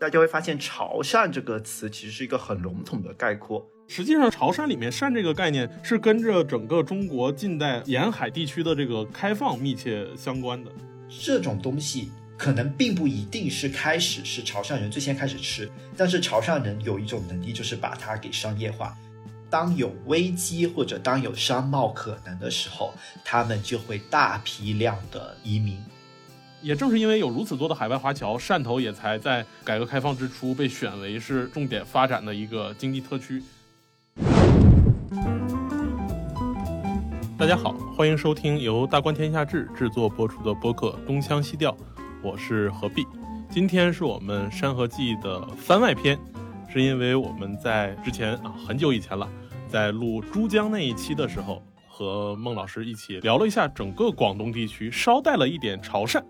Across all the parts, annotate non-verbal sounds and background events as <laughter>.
大家会发现“潮汕”这个词其实是一个很笼统的概括。实际上，潮汕里面“汕”这个概念是跟着整个中国近代沿海地区的这个开放密切相关的。这种东西可能并不一定是开始是潮汕人最先开始吃，但是潮汕人有一种能力，就是把它给商业化。当有危机或者当有商贸可能的时候，他们就会大批量的移民。也正是因为有如此多的海外华侨，汕头也才在改革开放之初被选为是重点发展的一个经济特区。大家好，欢迎收听由大观天下志制作播出的播客《东腔西调》，我是何必。今天是我们《山河记》的番外篇，是因为我们在之前啊很久以前了，在录珠江那一期的时候，和孟老师一起聊了一下整个广东地区，捎带了一点潮汕。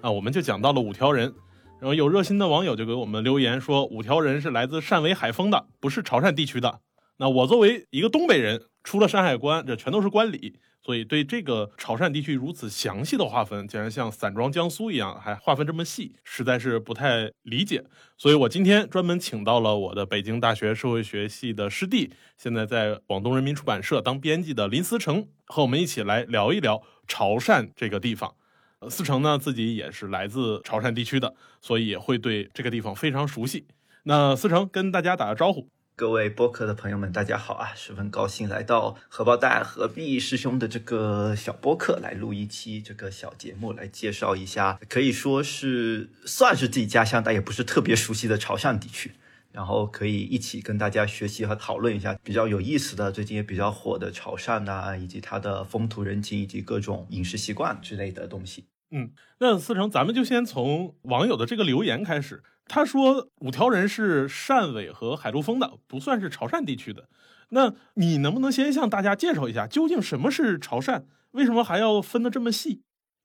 啊，我们就讲到了五条人，然后有热心的网友就给我们留言说，五条人是来自汕尾海丰的，不是潮汕地区的。那我作为一个东北人，出了山海关，这全都是关里，所以对这个潮汕地区如此详细的划分，竟然像散装江苏一样还划分这么细，实在是不太理解。所以我今天专门请到了我的北京大学社会学系的师弟，现在在广东人民出版社当编辑的林思成，和我们一起来聊一聊潮汕这个地方。呃思成呢，自己也是来自潮汕地区的，所以也会对这个地方非常熟悉。那思成跟大家打个招呼，各位播客的朋友们，大家好啊！十分高兴来到荷包蛋何必师兄的这个小播客来录一期这个小节目，来介绍一下，可以说是算是自己家乡，但也不是特别熟悉的潮汕地区。然后可以一起跟大家学习和讨论一下比较有意思的、最近也比较火的潮汕呐，以及它的风土人情以及各种饮食习惯之类的东西。嗯，那思成，咱们就先从网友的这个留言开始。他说五条人是汕尾和海陆丰的，不算是潮汕地区的。那你能不能先向大家介绍一下，究竟什么是潮汕？为什么还要分得这么细？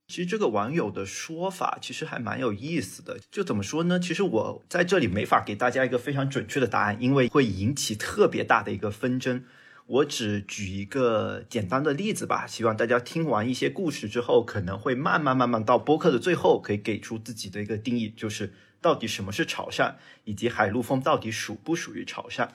其实这个网友的说法其实还蛮有意思的，就怎么说呢？其实我在这里没法给大家一个非常准确的答案，因为会引起特别大的一个纷争。我只举一个简单的例子吧，希望大家听完一些故事之后，可能会慢慢慢慢到播客的最后，可以给出自己的一个定义，就是到底什么是潮汕，以及海陆丰到底属不属于潮汕。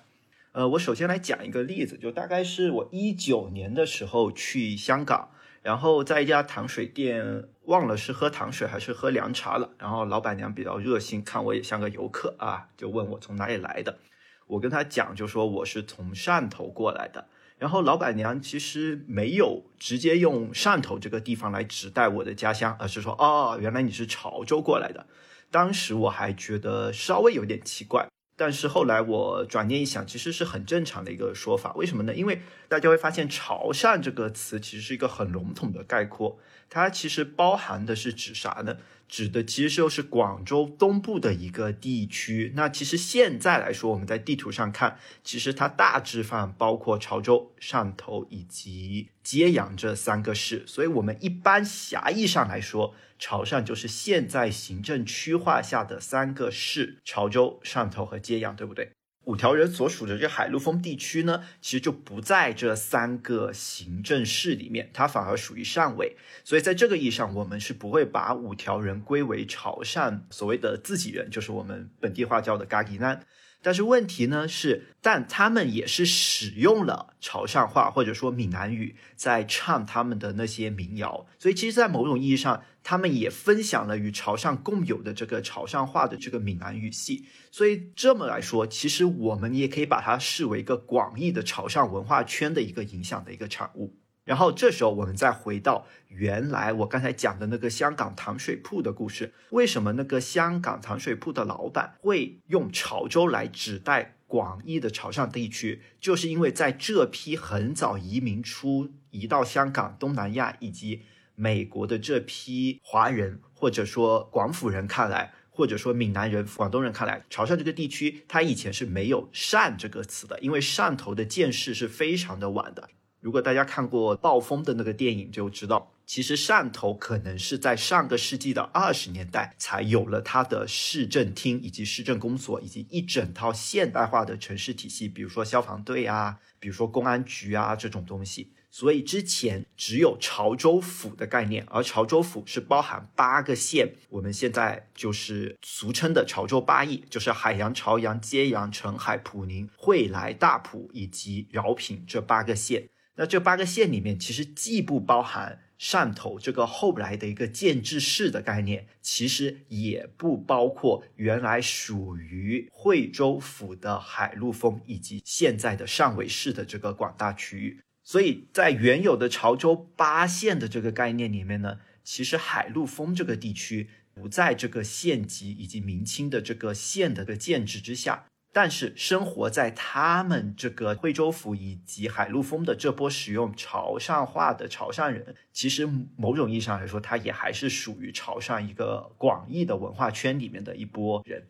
呃，我首先来讲一个例子，就大概是我一九年的时候去香港。然后在一家糖水店，忘了是喝糖水还是喝凉茶了。然后老板娘比较热心，看我也像个游客啊，就问我从哪里来的。我跟他讲，就说我是从汕头过来的。然后老板娘其实没有直接用汕头这个地方来指代我的家乡，而是说，哦，原来你是潮州过来的。当时我还觉得稍微有点奇怪。但是后来我转念一想，其实是很正常的一个说法。为什么呢？因为大家会发现“潮汕”这个词其实是一个很笼统的概括，它其实包含的是指啥呢？指的其实就是广州东部的一个地区。那其实现在来说，我们在地图上看，其实它大致上包括潮州、汕头以及揭阳这三个市。所以我们一般狭义上来说。潮汕就是现在行政区划下的三个市：潮州、汕头和揭阳，对不对？五条人所属的这海陆丰地区呢，其实就不在这三个行政市里面，它反而属于汕尾。所以在这个意义上，我们是不会把五条人归为潮汕所谓的自己人，就是我们本地话叫的嘎吉南。但是问题呢是，但他们也是使用了潮汕话或者说闽南语在唱他们的那些民谣，所以其实，在某种意义上，他们也分享了与潮汕共有的这个潮汕话的这个闽南语系。所以这么来说，其实我们也可以把它视为一个广义的潮汕文化圈的一个影响的一个产物。然后这时候我们再回到原来我刚才讲的那个香港糖水铺的故事，为什么那个香港糖水铺的老板会用潮州来指代广义的潮汕地区？就是因为在这批很早移民出移到香港、东南亚以及美国的这批华人，或者说广府人看来，或者说闽南人、广东人看来，潮汕这个地区它以前是没有汕这个词的，因为汕头的建市是非常的晚的。如果大家看过《暴风》的那个电影，就知道，其实汕头可能是在上个世纪的二十年代才有了它的市政厅，以及市政公所，以及一整套现代化的城市体系，比如说消防队啊，比如说公安局啊这种东西。所以之前只有潮州府的概念，而潮州府是包含八个县，我们现在就是俗称的潮州八邑，就是海阳、潮阳、揭阳、澄海、普宁、惠来、大埔以及饶平这八个县。那这八个县里面，其实既不包含汕头这个后来的一个建制市的概念，其实也不包括原来属于惠州府的海陆丰以及现在的汕尾市的这个广大区域。所以在原有的潮州八县的这个概念里面呢，其实海陆丰这个地区不在这个县级以及明清的这个县的的建制之下，但是生活在他们这个惠州府以及海陆丰的这波使用潮汕话的潮汕人，其实某种意义上来说，他也还是属于潮汕一个广义的文化圈里面的一波人。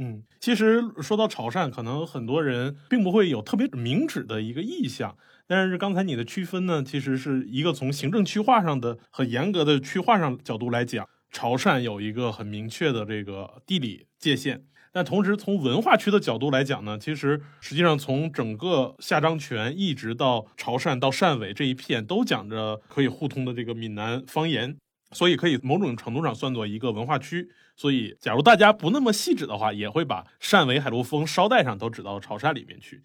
嗯，其实说到潮汕，可能很多人并不会有特别明指的一个意向。但是刚才你的区分呢，其实是一个从行政区划上的很严格的区划上角度来讲，潮汕有一个很明确的这个地理界限。但同时从文化区的角度来讲呢，其实实际上从整个下漳泉一直到潮汕到汕尾这一片，都讲着可以互通的这个闽南方言，所以可以某种程度上算作一个文化区。所以，假如大家不那么细致的话，也会把汕尾、海陆丰捎带上都指到潮汕里面去。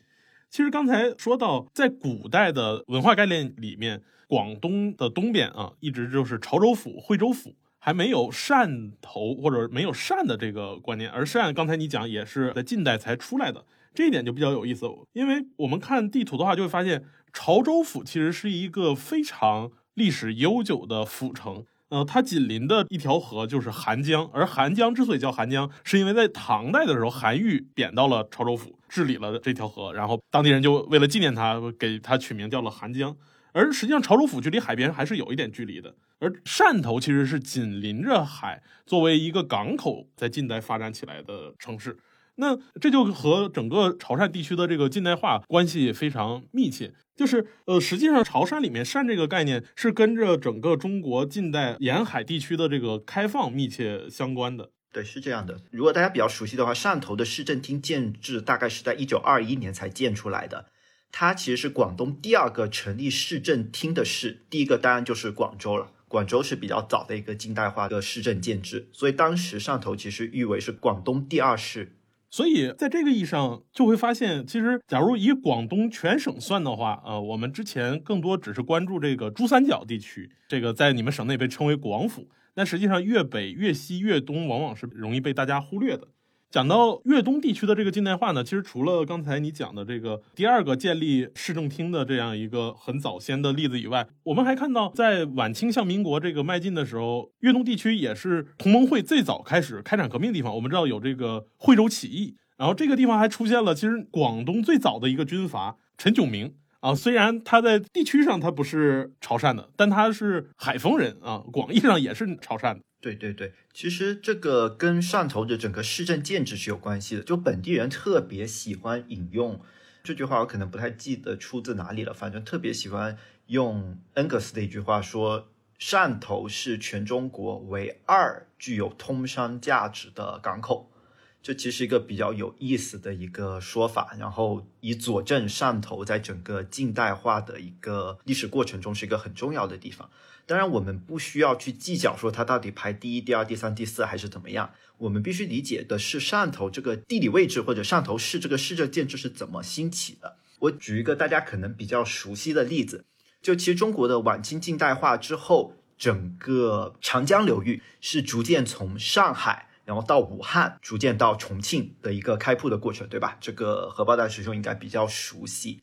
其实刚才说到，在古代的文化概念里面，广东的东边啊，一直就是潮州府、惠州府，还没有汕头或者没有汕的这个观念。而汕，刚才你讲也是在近代才出来的，这一点就比较有意思。因为我们看地图的话，就会发现潮州府其实是一个非常历史悠久的府城。呃，它紧邻的一条河就是韩江，而韩江之所以叫韩江，是因为在唐代的时候，韩愈贬到了潮州府，治理了这条河，然后当地人就为了纪念他，给他取名叫了韩江。而实际上，潮州府距离海边还是有一点距离的，而汕头其实是紧邻着海，作为一个港口，在近代发展起来的城市。那这就和整个潮汕地区的这个近代化关系非常密切。就是呃，实际上潮汕里面“汕”这个概念是跟着整个中国近代沿海地区的这个开放密切相关的。对，是这样的。如果大家比较熟悉的话，汕头的市政厅建制大概是在一九二一年才建出来的。它其实是广东第二个成立市政厅的市，第一个当然就是广州了。广州是比较早的一个近代化的市政建制，所以当时汕头其实誉为是广东第二市。所以，在这个意义上，就会发现，其实，假如以广东全省算的话，呃，我们之前更多只是关注这个珠三角地区，这个在你们省内被称为广府，但实际上粤北、粤西、粤东往往是容易被大家忽略的。讲到粤东地区的这个近代化呢，其实除了刚才你讲的这个第二个建立市政厅的这样一个很早先的例子以外，我们还看到在晚清向民国这个迈进的时候，粤东地区也是同盟会最早开始开展革命的地方。我们知道有这个惠州起义，然后这个地方还出现了其实广东最早的一个军阀陈炯明啊，虽然他在地区上他不是潮汕的，但他是海丰人啊，广义上也是潮汕的。对对对，其实这个跟汕头的整个市政建制是有关系的。就本地人特别喜欢引用这句话，我可能不太记得出自哪里了，反正特别喜欢用恩格斯的一句话说：“汕头是全中国唯二具有通商价值的港口。”这其实一个比较有意思的一个说法，然后以佐证汕头在整个近代化的一个历史过程中是一个很重要的地方。当然，我们不需要去计较说它到底排第一、第二、第三、第四还是怎么样。我们必须理解的是汕头这个地理位置或者汕头市这个市政建制是怎么兴起的。我举一个大家可能比较熟悉的例子，就其实中国的晚清近代化之后，整个长江流域是逐渐从上海，然后到武汉，逐渐到重庆的一个开铺的过程，对吧？这个荷包蛋师兄应该比较熟悉。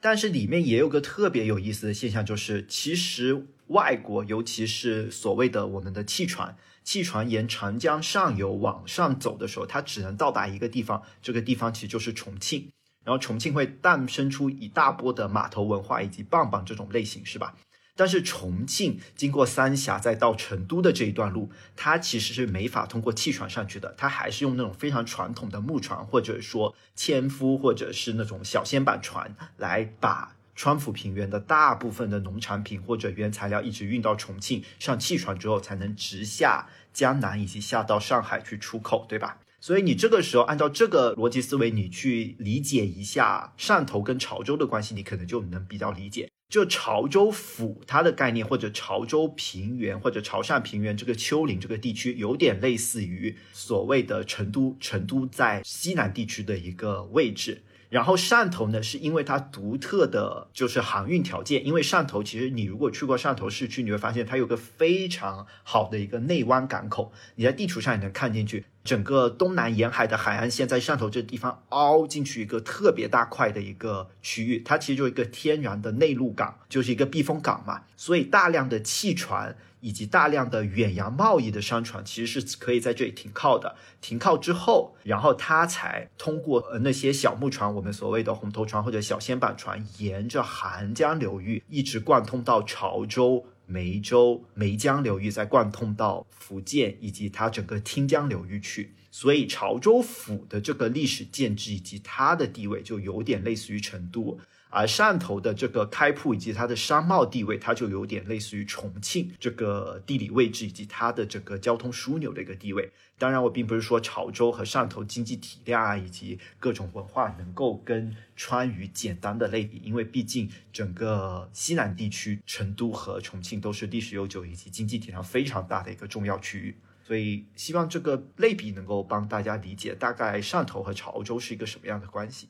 但是里面也有个特别有意思的现象，就是其实外国，尤其是所谓的我们的汽船，汽船沿长江上游往上走的时候，它只能到达一个地方，这个地方其实就是重庆，然后重庆会诞生出一大波的码头文化以及棒棒这种类型，是吧？但是重庆经过三峡再到成都的这一段路，它其实是没法通过汽船上去的，它还是用那种非常传统的木船，或者说纤夫，或者是那种小舢板船，来把川府平原的大部分的农产品或者原材料一直运到重庆，上汽船之后才能直下江南以及下到上海去出口，对吧？所以你这个时候按照这个逻辑思维，你去理解一下汕头跟潮州的关系，你可能就能比较理解。就潮州府它的概念，或者潮州平原，或者潮汕平原这个丘陵这个地区，有点类似于所谓的成都，成都在西南地区的一个位置。然后汕头呢，是因为它独特的就是航运条件，因为汕头其实你如果去过汕头市区，你会发现它有个非常好的一个内湾港口，你在地图上也能看进去，整个东南沿海的海岸线在汕头这地方凹进去一个特别大块的一个区域，它其实就一个天然的内陆港，就是一个避风港嘛，所以大量的汽船。以及大量的远洋贸易的商船，其实是可以在这里停靠的。停靠之后，然后它才通过呃那些小木船，我们所谓的红头船或者小舢板船，沿着韩江流域一直贯通到潮州、梅州、梅江流域，再贯通到福建以及它整个汀江流域去。所以潮州府的这个历史建制以及它的地位，就有点类似于成都。而汕头的这个开铺以及它的商贸地位，它就有点类似于重庆这个地理位置以及它的这个交通枢纽的一个地位。当然，我并不是说潮州和汕头经济体量啊以及各种文化能够跟川渝简单的类比，因为毕竟整个西南地区，成都和重庆都是历史悠久以及经济体量非常大的一个重要区域。所以，希望这个类比能够帮大家理解大概汕头和潮州是一个什么样的关系。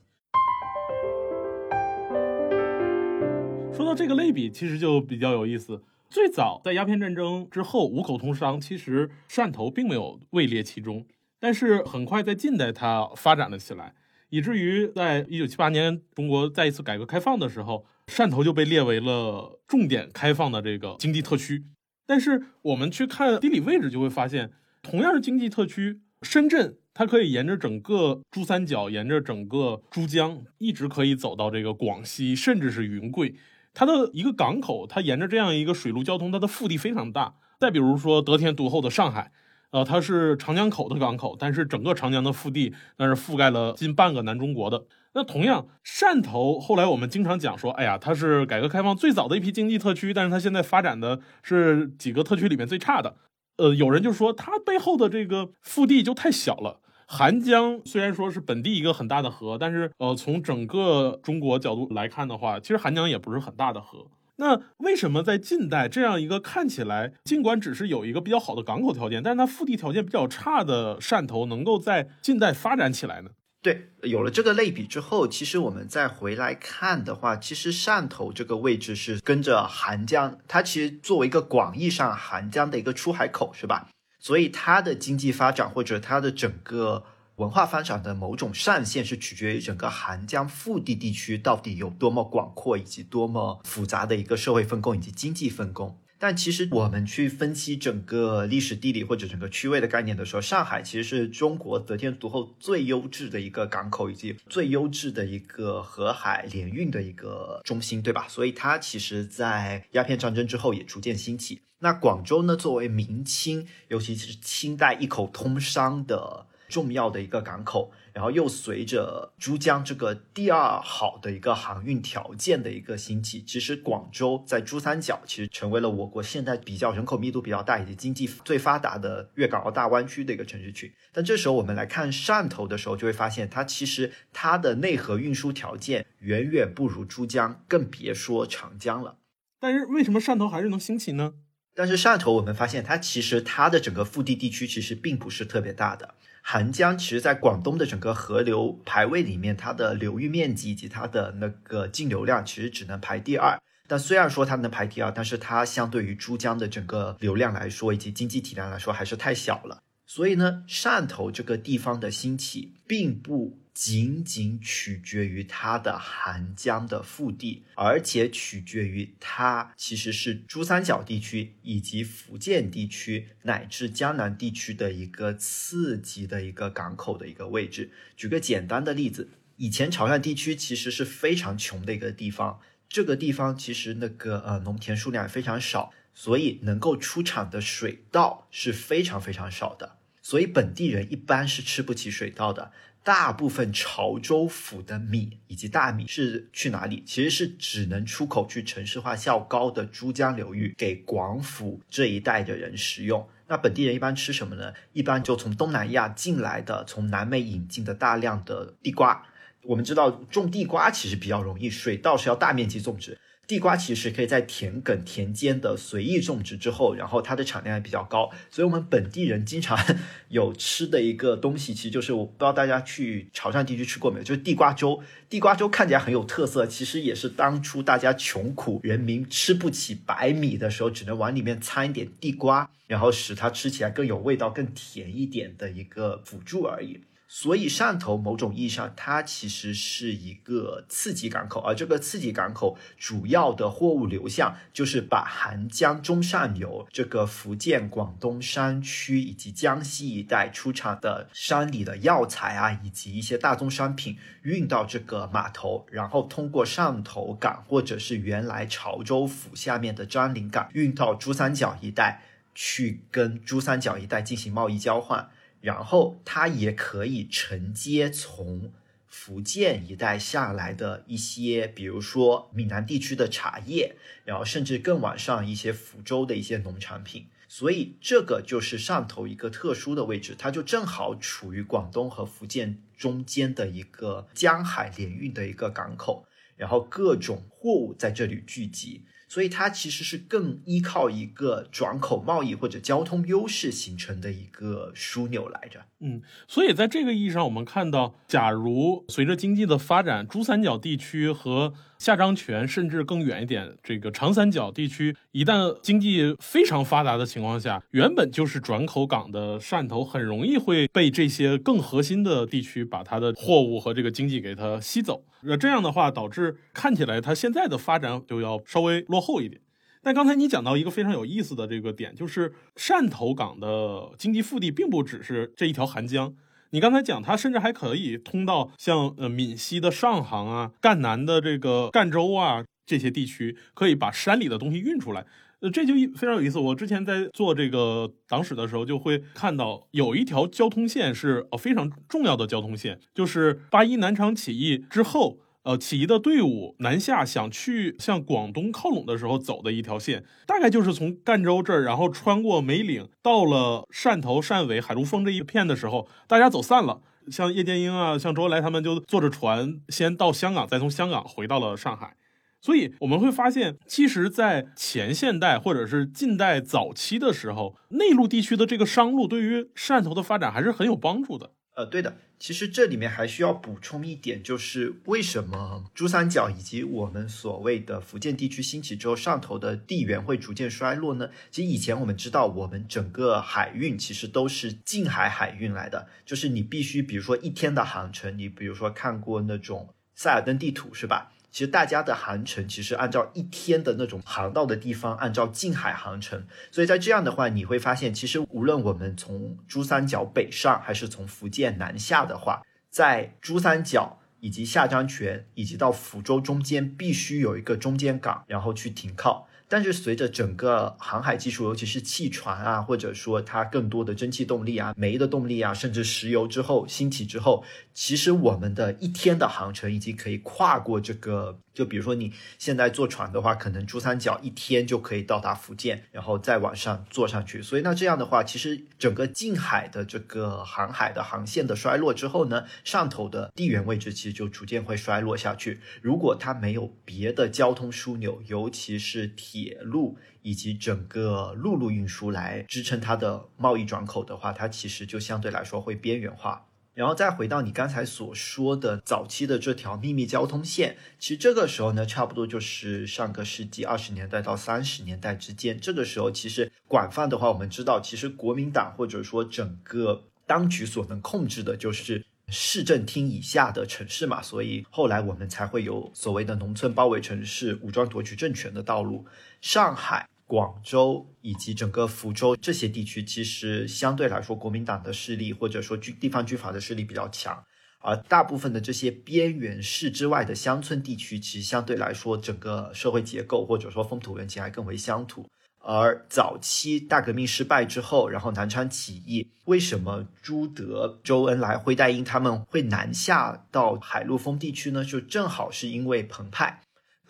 说到这个类比，其实就比较有意思。最早在鸦片战争之后，五口通商，其实汕头并没有位列其中。但是很快在近代，它发展了起来，以至于在一九七八年中国再一次改革开放的时候，汕头就被列为了重点开放的这个经济特区。但是我们去看地理位置，就会发现，同样是经济特区，深圳它可以沿着整个珠三角，沿着整个珠江，一直可以走到这个广西，甚至是云贵。它的一个港口，它沿着这样一个水陆交通，它的腹地非常大。再比如说得天独厚的上海，呃，它是长江口的港口，但是整个长江的腹地那是覆盖了近半个南中国的。那同样，汕头后来我们经常讲说，哎呀，它是改革开放最早的一批经济特区，但是它现在发展的是几个特区里面最差的。呃，有人就说它背后的这个腹地就太小了。韩江虽然说是本地一个很大的河，但是呃，从整个中国角度来看的话，其实韩江也不是很大的河。那为什么在近代这样一个看起来尽管只是有一个比较好的港口条件，但是它腹地条件比较差的汕头，能够在近代发展起来呢？对，有了这个类比之后，其实我们再回来看的话，其实汕头这个位置是跟着韩江，它其实作为一个广义上韩江的一个出海口，是吧？所以它的经济发展或者它的整个文化发展的某种上限是取决于整个韩江腹地地区到底有多么广阔以及多么复杂的一个社会分工以及经济分工。但其实我们去分析整个历史地理或者整个区位的概念的时候，上海其实是中国得天独厚最优质的一个港口以及最优质的一个河海联运的一个中心，对吧？所以它其实在鸦片战争之后也逐渐兴起。那广州呢，作为明清，尤其是清代一口通商的重要的一个港口，然后又随着珠江这个第二好的一个航运条件的一个兴起，其实广州在珠三角其实成为了我国现在比较人口密度比较大以及经济最发达的粤港澳大湾区的一个城市群。但这时候我们来看汕头的时候，就会发现它其实它的内河运输条件远远不如珠江，更别说长江了。但是为什么汕头还是能兴起呢？但是汕头，我们发现它其实它的整个腹地地区其实并不是特别大的。韩江其实在广东的整个河流排位里面，它的流域面积以及它的那个净流量其实只能排第二。但虽然说它能排第二，但是它相对于珠江的整个流量来说，以及经济体量来说，还是太小了。所以呢，汕头这个地方的兴起，并不。仅仅取决于它的韩江的腹地，而且取决于它其实是珠三角地区以及福建地区乃至江南地区的一个次级的一个港口的一个位置。举个简单的例子，以前潮汕地区其实是非常穷的一个地方，这个地方其实那个呃农田数量非常少，所以能够出产的水稻是非常非常少的，所以本地人一般是吃不起水稻的。大部分潮州府的米以及大米是去哪里？其实是只能出口去城市化较高的珠江流域，给广府这一带的人食用。那本地人一般吃什么呢？一般就从东南亚进来的，从南美引进的大量的地瓜。我们知道种地瓜其实比较容易，水稻是要大面积种植。地瓜其实可以在田埂、田间的随意种植之后，然后它的产量也比较高，所以我们本地人经常 <laughs> 有吃的一个东西，其实就是我不知道大家去潮汕地区吃过没有，就是地瓜粥。地瓜粥看起来很有特色，其实也是当初大家穷苦人民吃不起白米的时候，只能往里面掺一点地瓜，然后使它吃起来更有味道、更甜一点的一个辅助而已。所以汕头某种意义上，它其实是一个次级港口，而这个次级港口主要的货物流向就是把韩江中上游这个福建、广东山区以及江西一带出产的山里的药材啊，以及一些大宗商品运到这个码头，然后通过汕头港或者是原来潮州府下面的樟林港运到珠三角一带，去跟珠三角一带进行贸易交换。然后它也可以承接从福建一带下来的一些，比如说闽南地区的茶叶，然后甚至更往上一些福州的一些农产品。所以这个就是汕头一个特殊的位置，它就正好处于广东和福建中间的一个江海联运的一个港口，然后各种货物在这里聚集。所以它其实是更依靠一个转口贸易或者交通优势形成的一个枢纽来着。嗯，所以在这个意义上，我们看到，假如随着经济的发展，珠三角地区和下漳泉，甚至更远一点，这个长三角地区，一旦经济非常发达的情况下，原本就是转口港的汕头，很容易会被这些更核心的地区把它的货物和这个经济给它吸走。那这样的话，导致看起来它现在的发展就要稍微落后一点。但刚才你讲到一个非常有意思的这个点，就是汕头港的经济腹地并不只是这一条韩江。你刚才讲，它甚至还可以通到像呃闽西的上杭啊、赣南的这个赣州啊这些地区，可以把山里的东西运出来。呃，这就一非常有意思。我之前在做这个党史的时候，就会看到有一条交通线是呃非常重要的交通线，就是八一南昌起义之后。呃，起义的队伍南下，想去向广东靠拢的时候走的一条线，大概就是从赣州这儿，然后穿过梅岭，到了汕头、汕尾、海陆丰这一片的时候，大家走散了。像叶剑英啊，像周恩来他们就坐着船先到香港，再从香港回到了上海。所以我们会发现，其实，在前现代或者是近代早期的时候，内陆地区的这个商路对于汕头的发展还是很有帮助的。呃，对的，其实这里面还需要补充一点，就是为什么珠三角以及我们所谓的福建地区兴起之后，汕头的地缘会逐渐衰落呢？其实以前我们知道，我们整个海运其实都是近海海运来的，就是你必须，比如说一天的航程，你比如说看过那种塞尔登地图是吧？其实大家的航程其实按照一天的那种航道的地方，按照近海航程，所以在这样的话，你会发现，其实无论我们从珠三角北上，还是从福建南下的话，在珠三角以及下漳泉以及到福州中间，必须有一个中间港，然后去停靠。但是随着整个航海技术，尤其是汽船啊，或者说它更多的蒸汽动力啊、煤的动力啊，甚至石油之后兴起之后，其实我们的一天的航程已经可以跨过这个。就比如说你现在坐船的话，可能珠三角一天就可以到达福建，然后再往上坐上去。所以那这样的话，其实整个近海的这个航海的航线的衰落之后呢，上头的地缘位置其实就逐渐会衰落下去。如果它没有别的交通枢纽，尤其是铁路以及整个陆路运输来支撑它的贸易转口的话，它其实就相对来说会边缘化。然后再回到你刚才所说的早期的这条秘密交通线，其实这个时候呢，差不多就是上个世纪二十年代到三十年代之间。这个时候，其实广泛的话，我们知道，其实国民党或者说整个当局所能控制的就是市政厅以下的城市嘛，所以后来我们才会有所谓的农村包围城市、武装夺取政权的道路。上海。广州以及整个福州这些地区，其实相对来说，国民党的势力或者说军地方军阀的势力比较强，而大部分的这些边缘市之外的乡村地区，其实相对来说，整个社会结构或者说风土人情还更为乡土。而早期大革命失败之后，然后南昌起义，为什么朱德、周恩来、辉代英他们会南下到海陆丰地区呢？就正好是因为澎湃。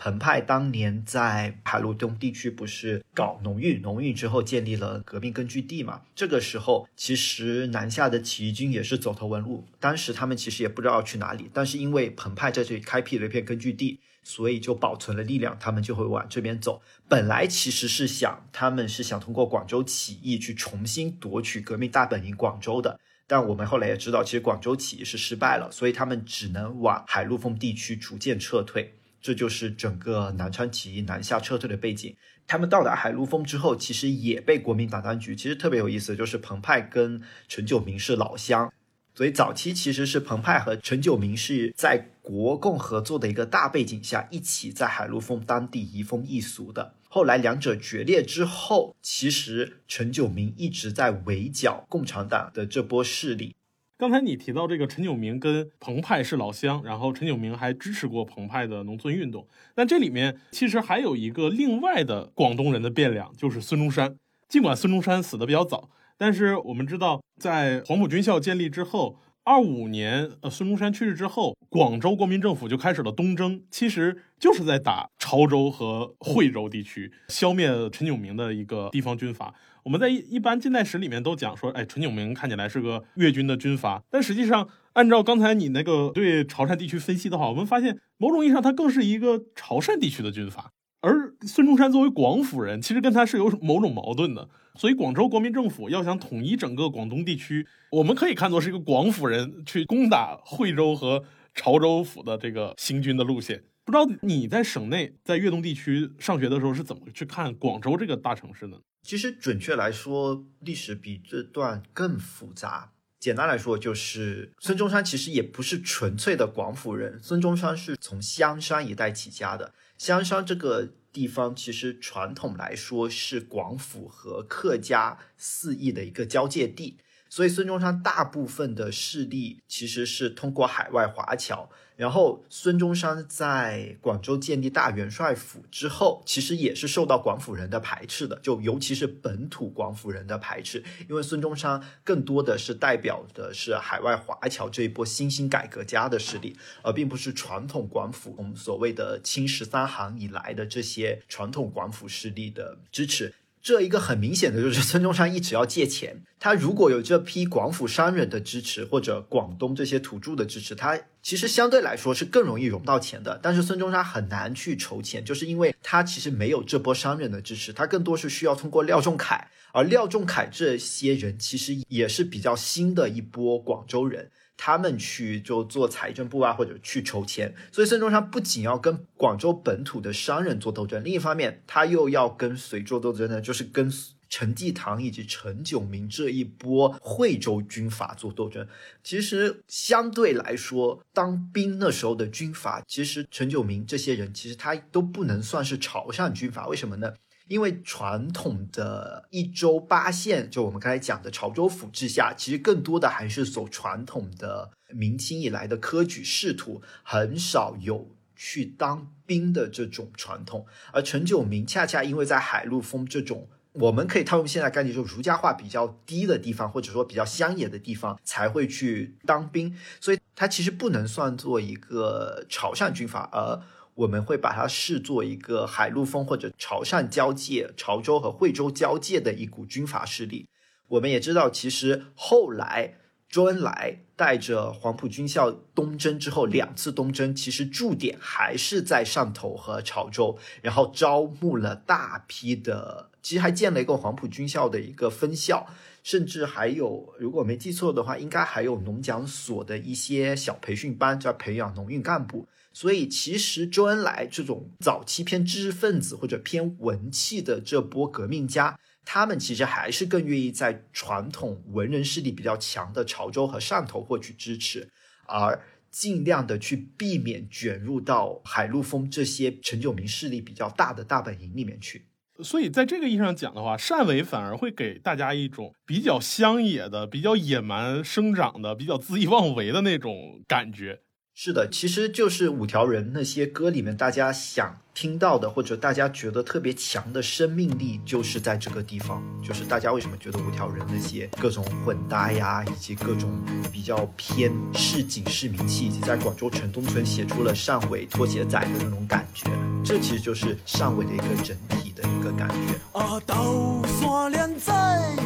彭湃当年在海陆东地区不是搞农运，农运之后建立了革命根据地嘛？这个时候，其实南下的起义军也是走投无路，当时他们其实也不知道去哪里，但是因为彭湃在这里开辟了一片根据地，所以就保存了力量，他们就会往这边走。本来其实是想，他们是想通过广州起义去重新夺取革命大本营广州的。但我们后来也知道，其实广州起义是失败了，所以他们只能往海陆丰地区逐渐撤退。这就是整个南昌起义南下撤退的背景。他们到达海陆丰之后，其实也被国民党当局。其实特别有意思，就是彭湃跟陈炯明是老乡，所以早期其实是彭湃和陈炯明是在国共合作的一个大背景下，一起在海陆丰当地移风易俗的。后来两者决裂之后，其实陈炯明一直在围剿共产党的这波势力。刚才你提到这个陈炯明跟彭湃是老乡，然后陈炯明还支持过彭湃的农村运动。但这里面其实还有一个另外的广东人的变量，就是孙中山。尽管孙中山死的比较早，但是我们知道，在黄埔军校建立之后。二五年，呃，孙中山去世之后，广州国民政府就开始了东征，其实就是在打潮州和惠州地区，消灭陈炯明的一个地方军阀。我们在一一般近代史里面都讲说，哎，陈炯明看起来是个粤军的军阀，但实际上，按照刚才你那个对潮汕地区分析的话，我们发现某种意义上他更是一个潮汕地区的军阀。而孙中山作为广府人，其实跟他是有某种矛盾的。所以，广州国民政府要想统一整个广东地区，我们可以看作是一个广府人去攻打惠州和潮州府的这个行军的路线。不知道你在省内，在粤东地区上学的时候是怎么去看广州这个大城市呢？其实，准确来说，历史比这段更复杂。简单来说，就是孙中山其实也不是纯粹的广府人，孙中山是从香山一带起家的。香山这个地方，其实传统来说是广府和客家四邑的一个交界地。所以孙中山大部分的势力其实是通过海外华侨，然后孙中山在广州建立大元帅府之后，其实也是受到广府人的排斥的，就尤其是本土广府人的排斥，因为孙中山更多的是代表的是海外华侨这一波新兴改革家的势力，而并不是传统广府。我们所谓的清十三行以来的这些传统广府势力的支持。这一个很明显的就是 <laughs> 孙中山一直要借钱，他如果有这批广府商人的支持，或者广东这些土著的支持，他其实相对来说是更容易融到钱的。但是孙中山很难去筹钱，就是因为他其实没有这波商人的支持，他更多是需要通过廖仲恺，而廖仲恺这些人其实也是比较新的一波广州人。他们去就做财政部啊，或者去筹钱，所以孙中山不仅要跟广州本土的商人做斗争，另一方面他又要跟谁做斗争呢？就是跟陈济棠以及陈炯明这一波惠州军阀做斗争。其实相对来说，当兵那时候的军阀，其实陈炯明这些人其实他都不能算是潮汕军阀，为什么呢？因为传统的一州八县，就我们刚才讲的潮州府治下，其实更多的还是走传统的明清以来的科举仕途，很少有去当兵的这种传统。而陈炯明恰恰因为在海陆丰这种我们可以套用现在概念，就儒家化比较低的地方，或者说比较乡野的地方，才会去当兵，所以他其实不能算作一个潮汕军阀，而。我们会把它视作一个海陆丰或者潮汕交界、潮州和惠州交界的一股军阀势力。我们也知道，其实后来周恩来带着黄埔军校东征之后，两次东征其实驻点还是在汕头和潮州，然后招募了大批的，其实还建了一个黄埔军校的一个分校，甚至还有，如果没记错的话，应该还有农讲所的一些小培训班，在培养农运干部。所以，其实周恩来这种早期偏知识分子或者偏文气的这波革命家，他们其实还是更愿意在传统文人势力比较强的潮州和汕头获取支持，而尽量的去避免卷入到海陆丰这些陈炯明势力比较大的大本营里面去。所以，在这个意义上讲的话，汕尾反而会给大家一种比较乡野的、比较野蛮生长的、比较恣意妄为的那种感觉。是的，其实就是五条人那些歌里面，大家想听到的，或者大家觉得特别强的生命力，就是在这个地方。就是大家为什么觉得五条人那些各种混搭呀，以及各种比较偏市井市民气，以及在广州城东村写出了汕尾拖鞋仔的那种感觉，这其实就是汕尾的一个整体的一个感觉。啊，刀山连在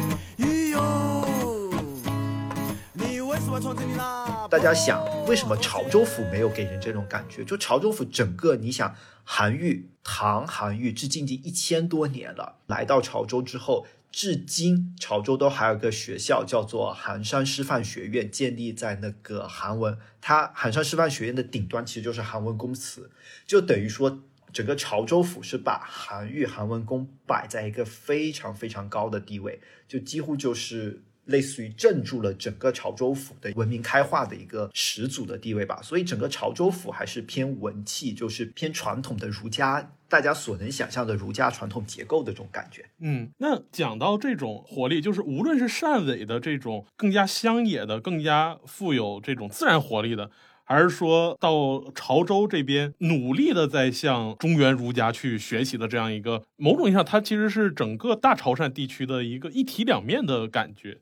大家想，为什么潮州府没有给人这种感觉？就潮州府整个，你想，韩愈、唐韩愈至今已经一千多年了，来到潮州之后，至今潮州都还有个学校叫做寒山师范学院，建立在那个韩文。它寒山师范学院的顶端其实就是韩文公祠，就等于说，整个潮州府是把韩愈、韩文公摆在一个非常非常高的地位，就几乎就是。类似于镇住了整个潮州府的文明开化的一个始祖的地位吧，所以整个潮州府还是偏文气，就是偏传统的儒家，大家所能想象的儒家传统结构的这种感觉。嗯，那讲到这种活力，就是无论是汕尾的这种更加乡野的、更加富有这种自然活力的，还是说到潮州这边努力的在向中原儒家去学习的这样一个，某种意义上，它其实是整个大潮汕地区的一个一体两面的感觉。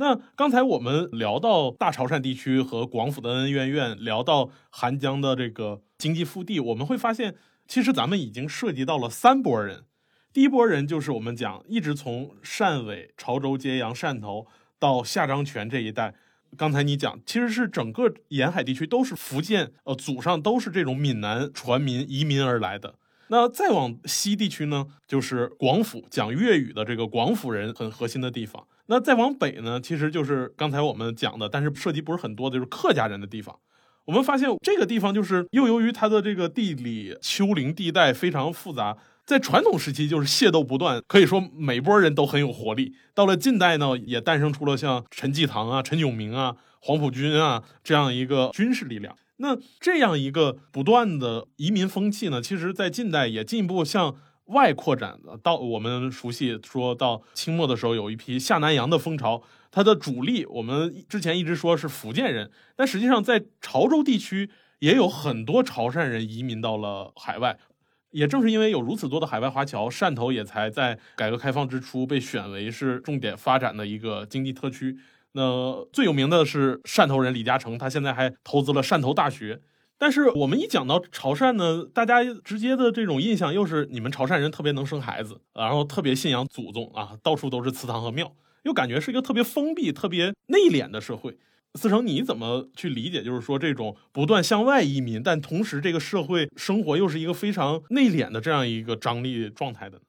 那刚才我们聊到大潮汕地区和广府的恩恩怨怨，聊到韩江的这个经济腹地，我们会发现，其实咱们已经涉及到了三波人。第一波人就是我们讲一直从汕尾、潮州、揭阳、汕头到下漳泉这一带。刚才你讲，其实是整个沿海地区都是福建，呃，祖上都是这种闽南船民移民而来的。那再往西地区呢，就是广府讲粤语的这个广府人很核心的地方。那再往北呢，其实就是刚才我们讲的，但是涉及不是很多的，就是客家人的地方。我们发现这个地方就是又由于它的这个地理丘陵地带非常复杂，在传统时期就是械斗不断，可以说每波人都很有活力。到了近代呢，也诞生出了像陈济棠啊、陈炯明啊、黄埔军啊这样一个军事力量。那这样一个不断的移民风气呢，其实在近代也进一步向。外扩展的，到我们熟悉说到清末的时候，有一批下南洋的风潮，它的主力我们之前一直说是福建人，但实际上在潮州地区也有很多潮汕人移民到了海外。也正是因为有如此多的海外华侨，汕头也才在改革开放之初被选为是重点发展的一个经济特区。那最有名的是汕头人李嘉诚，他现在还投资了汕头大学。但是我们一讲到潮汕呢，大家直接的这种印象又是你们潮汕人特别能生孩子，然后特别信仰祖宗啊，到处都是祠堂和庙，又感觉是一个特别封闭、特别内敛的社会。思成，你怎么去理解？就是说这种不断向外移民，但同时这个社会生活又是一个非常内敛的这样一个张力状态的？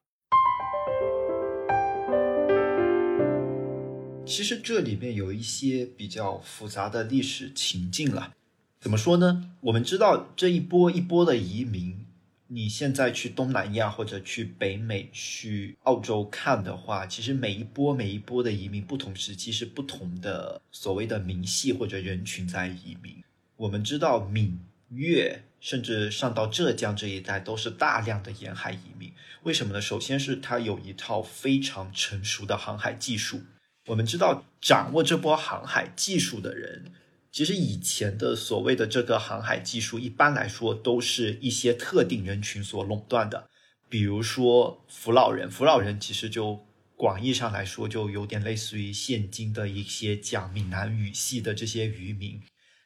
其实这里面有一些比较复杂的历史情境了。怎么说呢？我们知道这一波一波的移民，你现在去东南亚或者去北美、去澳洲看的话，其实每一波每一波的移民，不同时期是不同的所谓的民系或者人群在移民。我们知道闽粤甚至上到浙江这一带都是大量的沿海移民，为什么呢？首先是它有一套非常成熟的航海技术。我们知道掌握这波航海技术的人。其实以前的所谓的这个航海技术，一般来说都是一些特定人群所垄断的，比如说扶老人。扶老人其实就广义上来说，就有点类似于现今的一些讲闽南语系的这些渔民，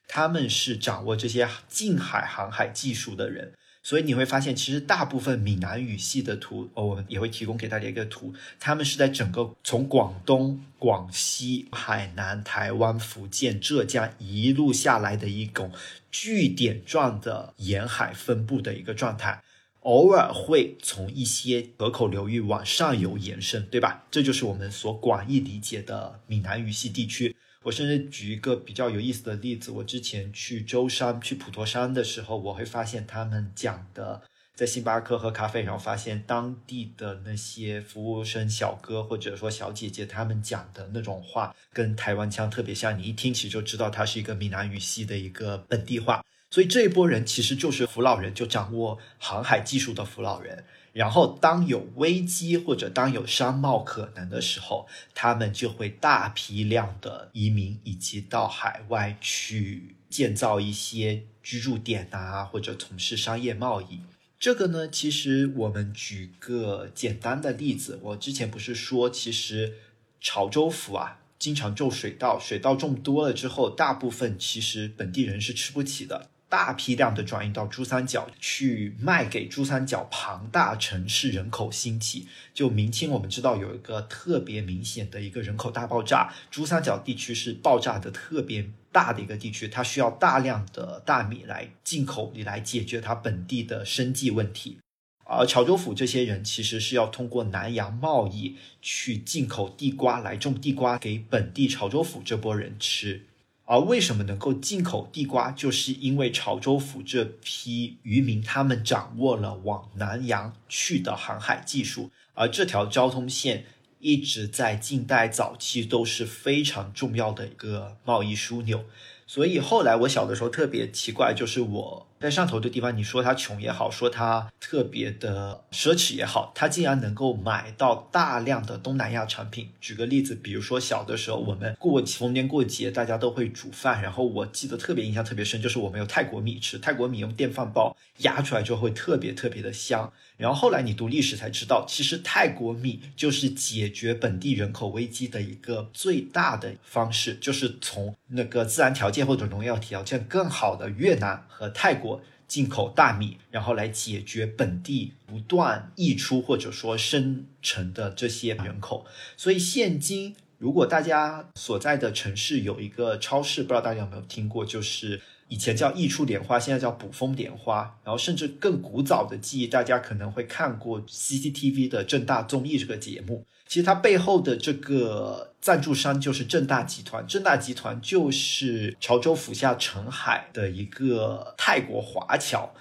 他们是掌握这些近海航海技术的人。所以你会发现，其实大部分闽南语系的图，哦，我们也会提供给大家一个图，他们是在整个从广东、广西、海南、台湾、福建、浙江一路下来的一种据点状的沿海分布的一个状态，偶尔会从一些河口流域往上游延伸，对吧？这就是我们所广义理解的闽南语系地区。我甚至举一个比较有意思的例子，我之前去舟山、去普陀山的时候，我会发现他们讲的，在星巴克喝咖啡，然后发现当地的那些服务生小哥或者说小姐姐，他们讲的那种话，跟台湾腔特别像，你一听起就知道它是一个闽南语系的一个本地话。所以这一波人其实就是福老人，就掌握航海技术的福老人。然后，当有危机或者当有商贸可能的时候，他们就会大批量的移民以及到海外去建造一些居住点啊，或者从事商业贸易。这个呢，其实我们举个简单的例子，我之前不是说，其实潮州府啊，经常种水稻，水稻种多了之后，大部分其实本地人是吃不起的。大批量的转移到珠三角去卖给珠三角庞大城市人口兴起，就明清我们知道有一个特别明显的一个人口大爆炸，珠三角地区是爆炸的特别大的一个地区，它需要大量的大米来进口，你来解决它本地的生计问题。而潮州府这些人其实是要通过南洋贸易去进口地瓜来种地瓜给本地潮州府这波人吃。而为什么能够进口地瓜，就是因为潮州府这批渔民他们掌握了往南洋去的航海技术，而这条交通线一直在近代早期都是非常重要的一个贸易枢纽。所以后来我小的时候特别奇怪，就是我。在上头的地方，你说他穷也好，说他特别的奢侈也好，他竟然能够买到大量的东南亚产品。举个例子，比如说小的时候，我们过逢年过节，大家都会煮饭，然后我记得特别印象特别深，就是我们有泰国米吃，泰国米用电饭煲压出来就会特别特别的香。然后后来你读历史才知道，其实泰国米就是解决本地人口危机的一个最大的方式，就是从那个自然条件或者农药条件更好的越南和泰国。进口大米，然后来解决本地不断溢出或者说生成的这些人口。所以现今，如果大家所在的城市有一个超市，不知道大家有没有听过，就是以前叫溢出莲花，现在叫补风莲花。然后甚至更古早的记忆，大家可能会看过 CCTV 的正大综艺这个节目。其实它背后的这个赞助商就是正大集团，正大集团就是潮州府下澄海的一个泰国华侨，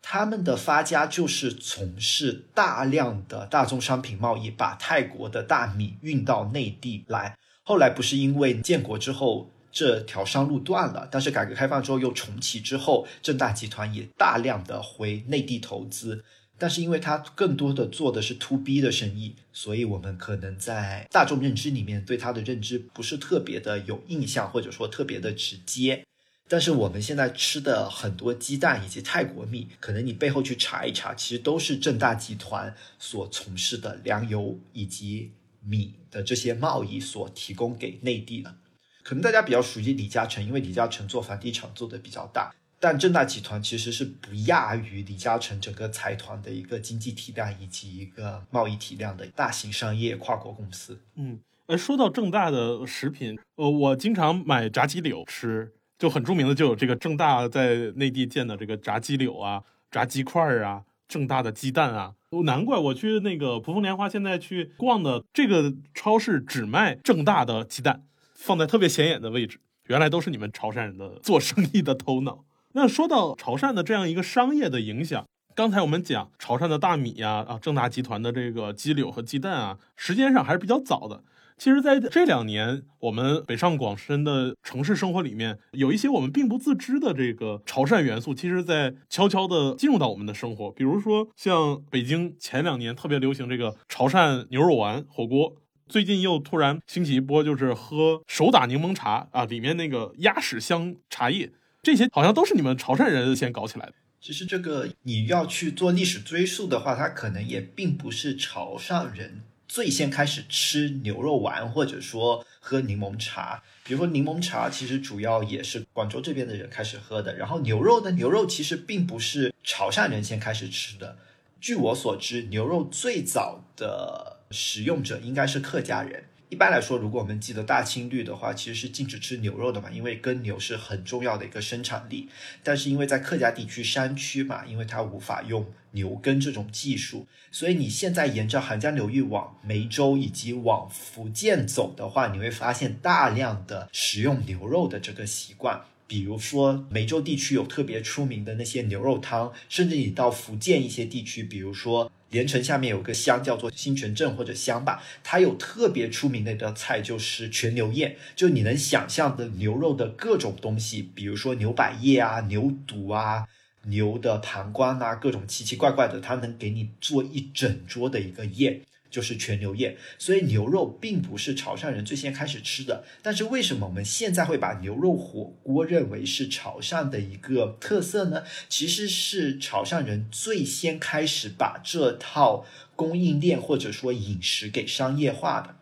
他们的发家就是从事大量的大宗商品贸易，把泰国的大米运到内地来。后来不是因为建国之后这条商路断了，但是改革开放之后又重启之后，正大集团也大量的回内地投资。但是因为它更多的做的是 to B 的生意，所以我们可能在大众认知里面对它的认知不是特别的有印象，或者说特别的直接。但是我们现在吃的很多鸡蛋以及泰国米，可能你背后去查一查，其实都是正大集团所从事的粮油以及米的这些贸易所提供给内地的。可能大家比较熟悉李嘉诚，因为李嘉诚做房地产做的比较大。但正大集团其实是不亚于李嘉诚整个财团的一个经济体量以及一个贸易体量的大型商业跨国公司。嗯，呃，说到正大的食品，呃，我经常买炸鸡柳吃，就很著名的就有这个正大在内地建的这个炸鸡柳啊、炸鸡块儿啊、正大的鸡蛋啊。难怪我去那个蒲峰莲花现在去逛的这个超市只卖正大的鸡蛋，放在特别显眼的位置，原来都是你们潮汕人的做生意的头脑。那说到潮汕的这样一个商业的影响，刚才我们讲潮汕的大米呀，啊，正大集团的这个鸡柳和鸡蛋啊，时间上还是比较早的。其实，在这两年，我们北上广深的城市生活里面，有一些我们并不自知的这个潮汕元素，其实在悄悄的进入到我们的生活。比如说，像北京前两年特别流行这个潮汕牛肉丸火锅，最近又突然兴起一波，就是喝手打柠檬茶啊，里面那个鸭屎香茶叶。这些好像都是你们潮汕人先搞起来的。其实这个你要去做历史追溯的话，它可能也并不是潮汕人最先开始吃牛肉丸，或者说喝柠檬茶。比如说柠檬茶，其实主要也是广州这边的人开始喝的。然后牛肉呢，牛肉其实并不是潮汕人先开始吃的。据我所知，牛肉最早的食用者应该是客家人。一般来说，如果我们记得大清律的话，其实是禁止吃牛肉的嘛，因为耕牛是很重要的一个生产力。但是因为在客家地区山区嘛，因为它无法用牛耕这种技术，所以你现在沿着韩江流域往梅州以及往福建走的话，你会发现大量的食用牛肉的这个习惯。比如说梅州地区有特别出名的那些牛肉汤，甚至你到福建一些地区，比如说。连城下面有个乡叫做新泉镇或者乡吧，它有特别出名的一道菜，就是全牛宴。就你能想象的牛肉的各种东西，比如说牛百叶啊、牛肚啊、牛的膀胱啊，各种奇奇怪怪的，它能给你做一整桌的一个宴。就是全牛宴，所以牛肉并不是潮汕人最先开始吃的。但是为什么我们现在会把牛肉火锅认为是潮汕的一个特色呢？其实是潮汕人最先开始把这套供应链或者说饮食给商业化的。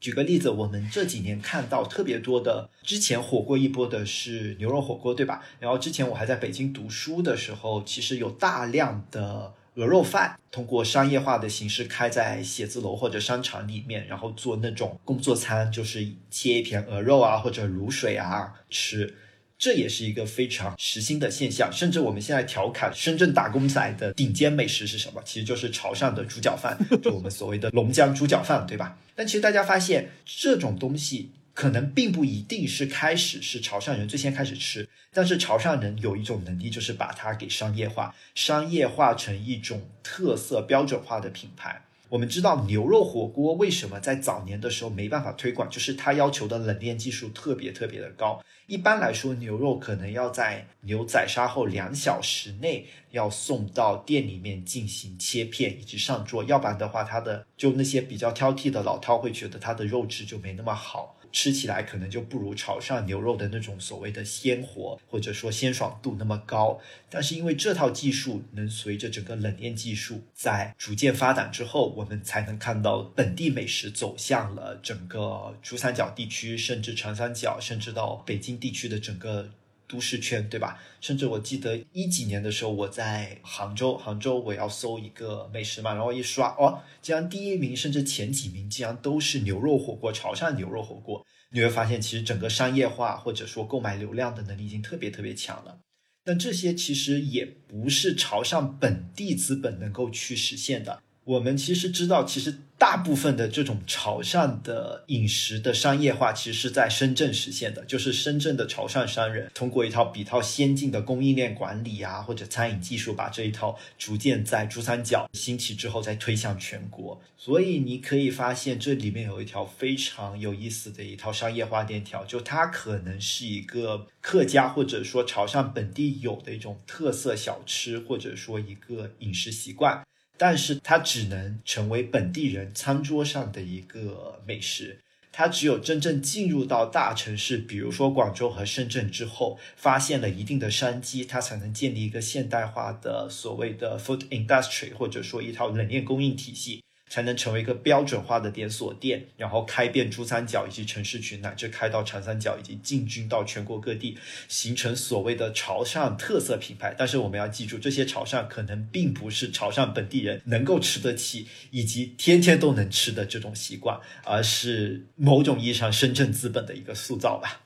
举个例子，我们这几年看到特别多的，之前火过一波的是牛肉火锅，对吧？然后之前我还在北京读书的时候，其实有大量的。鹅肉饭通过商业化的形式开在写字楼或者商场里面，然后做那种工作餐，就是切一片鹅肉啊或者卤水啊吃，这也是一个非常时兴的现象。甚至我们现在调侃深圳打工仔的顶尖美食是什么？其实就是潮汕的猪脚饭，就我们所谓的龙江猪脚饭，对吧？但其实大家发现这种东西。可能并不一定是开始是潮汕人最先开始吃，但是潮汕人有一种能力，就是把它给商业化，商业化成一种特色标准化的品牌。我们知道牛肉火锅为什么在早年的时候没办法推广，就是它要求的冷链技术特别特别的高。一般来说，牛肉可能要在牛宰杀后两小时内要送到店里面进行切片以及上桌，要不然的话，它的就那些比较挑剔的老饕会觉得它的肉质就没那么好。吃起来可能就不如潮汕牛肉的那种所谓的鲜活或者说鲜爽度那么高，但是因为这套技术能随着整个冷链技术在逐渐发展之后，我们才能看到本地美食走向了整个珠三角地区，甚至长三角，甚至到北京地区的整个。都市圈对吧？甚至我记得一几年的时候，我在杭州，杭州我要搜一个美食嘛，然后一刷，哦，竟然第一名甚至前几名竟然都是牛肉火锅，潮汕牛肉火锅。你会发现，其实整个商业化或者说购买流量的能力已经特别特别强了。但这些其实也不是潮汕本地资本能够去实现的。我们其实知道，其实大部分的这种潮汕的饮食的商业化，其实是在深圳实现的。就是深圳的潮汕商人通过一套比较先进的供应链管理啊，或者餐饮技术，把这一套逐渐在珠三角兴起之后，再推向全国。所以你可以发现，这里面有一条非常有意思的一套商业化链条，就它可能是一个客家或者说潮汕本地有的一种特色小吃，或者说一个饮食习惯。但是它只能成为本地人餐桌上的一个美食，它只有真正进入到大城市，比如说广州和深圳之后，发现了一定的商机，它才能建立一个现代化的所谓的 food industry，或者说一套冷链供应体系。才能成为一个标准化的连锁店，然后开遍珠三角以及城市群，乃至开到长三角以及进军到全国各地，形成所谓的潮汕特色品牌。但是我们要记住，这些潮汕可能并不是潮汕本地人能够吃得起以及天天都能吃的这种习惯，而是某种意义上深圳资本的一个塑造吧。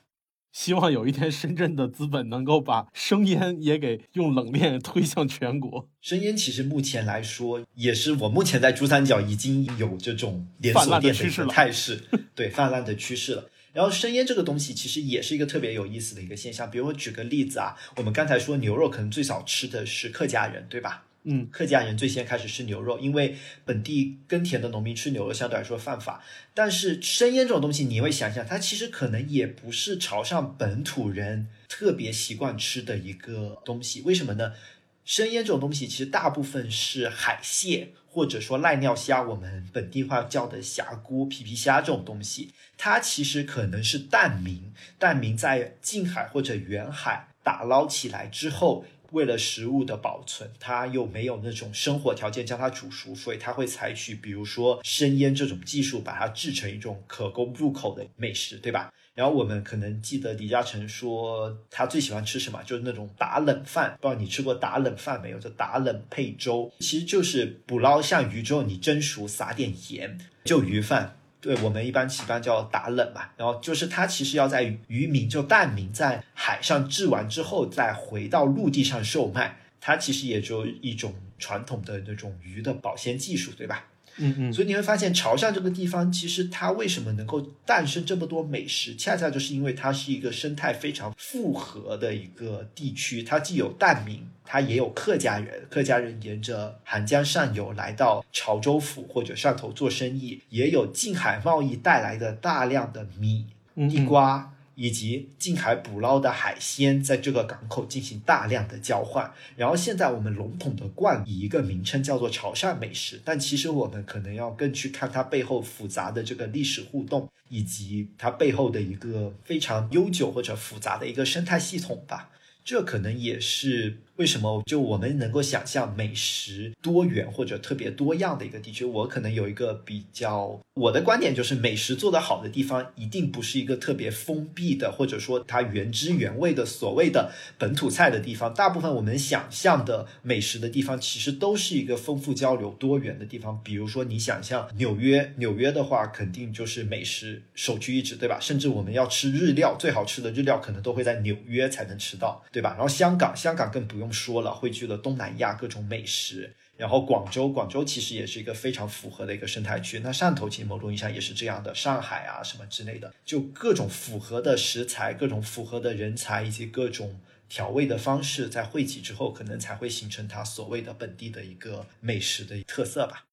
希望有一天深圳的资本能够把生腌也给用冷链推向全国。生腌其实目前来说，也是我目前在珠三角已经有这种连锁店的一个态势，对泛滥的趋势了。然后生腌这个东西其实也是一个特别有意思的一个现象。比如我举个例子啊，我们刚才说牛肉可能最早吃的是客家人，对吧？嗯，客家人最先开始吃牛肉，因为本地耕田的农民吃牛肉相对来说犯法。但是生腌这种东西，你会想想，它其实可能也不是潮汕本土人特别习惯吃的一个东西。为什么呢？生腌这种东西，其实大部分是海蟹，或者说赖尿虾，我们本地话叫的虾菇、皮皮虾这种东西，它其实可能是蛋民，蛋民在近海或者远海打捞起来之后。为了食物的保存，它又没有那种生活条件将它煮熟，所以它会采取比如说生腌这种技术，把它制成一种可供入口的美食，对吧？然后我们可能记得李嘉诚说他最喜欢吃什么，就是那种打冷饭。不知道你吃过打冷饭没有？就打冷配粥，其实就是捕捞下鱼之后，你蒸熟，撒点盐，就鱼饭。对我们一般起班叫打冷嘛，然后就是它其实要在渔民就蛋民在海上制完之后再回到陆地上售卖，它其实也就一种传统的那种鱼的保鲜技术，对吧？嗯嗯，所以你会发现潮汕这个地方，其实它为什么能够诞生这么多美食，恰恰就是因为它是一个生态非常复合的一个地区。它既有蛋民，它也有客家人，客家人沿着韩江上游来到潮州府或者汕头做生意，也有近海贸易带来的大量的米、地瓜以及近海捕捞的海鲜在这个港口进行大量的交换。然后现在我们笼统的冠以一个名称叫做潮汕美食，但其实我们可能要更去看它背后复杂的这个历史互动，以及它背后的一个非常悠久或者复杂的一个生态系统吧。这可能也是。为什么就我们能够想象美食多元或者特别多样的一个地区？我可能有一个比较我的观点就是，美食做得好的地方一定不是一个特别封闭的，或者说它原汁原味的所谓的本土菜的地方。大部分我们想象的美食的地方，其实都是一个丰富交流、多元的地方。比如说你想象纽约，纽约的话肯定就是美食首屈一指，对吧？甚至我们要吃日料，最好吃的日料可能都会在纽约才能吃到，对吧？然后香港，香港更不用。说了，汇聚了东南亚各种美食，然后广州，广州其实也是一个非常符合的一个生态区。那汕头其实某种意义上也是这样的，上海啊什么之类的，就各种符合的食材，各种符合的人才，以及各种调味的方式，在汇集之后，可能才会形成它所谓的本地的一个美食的特色吧。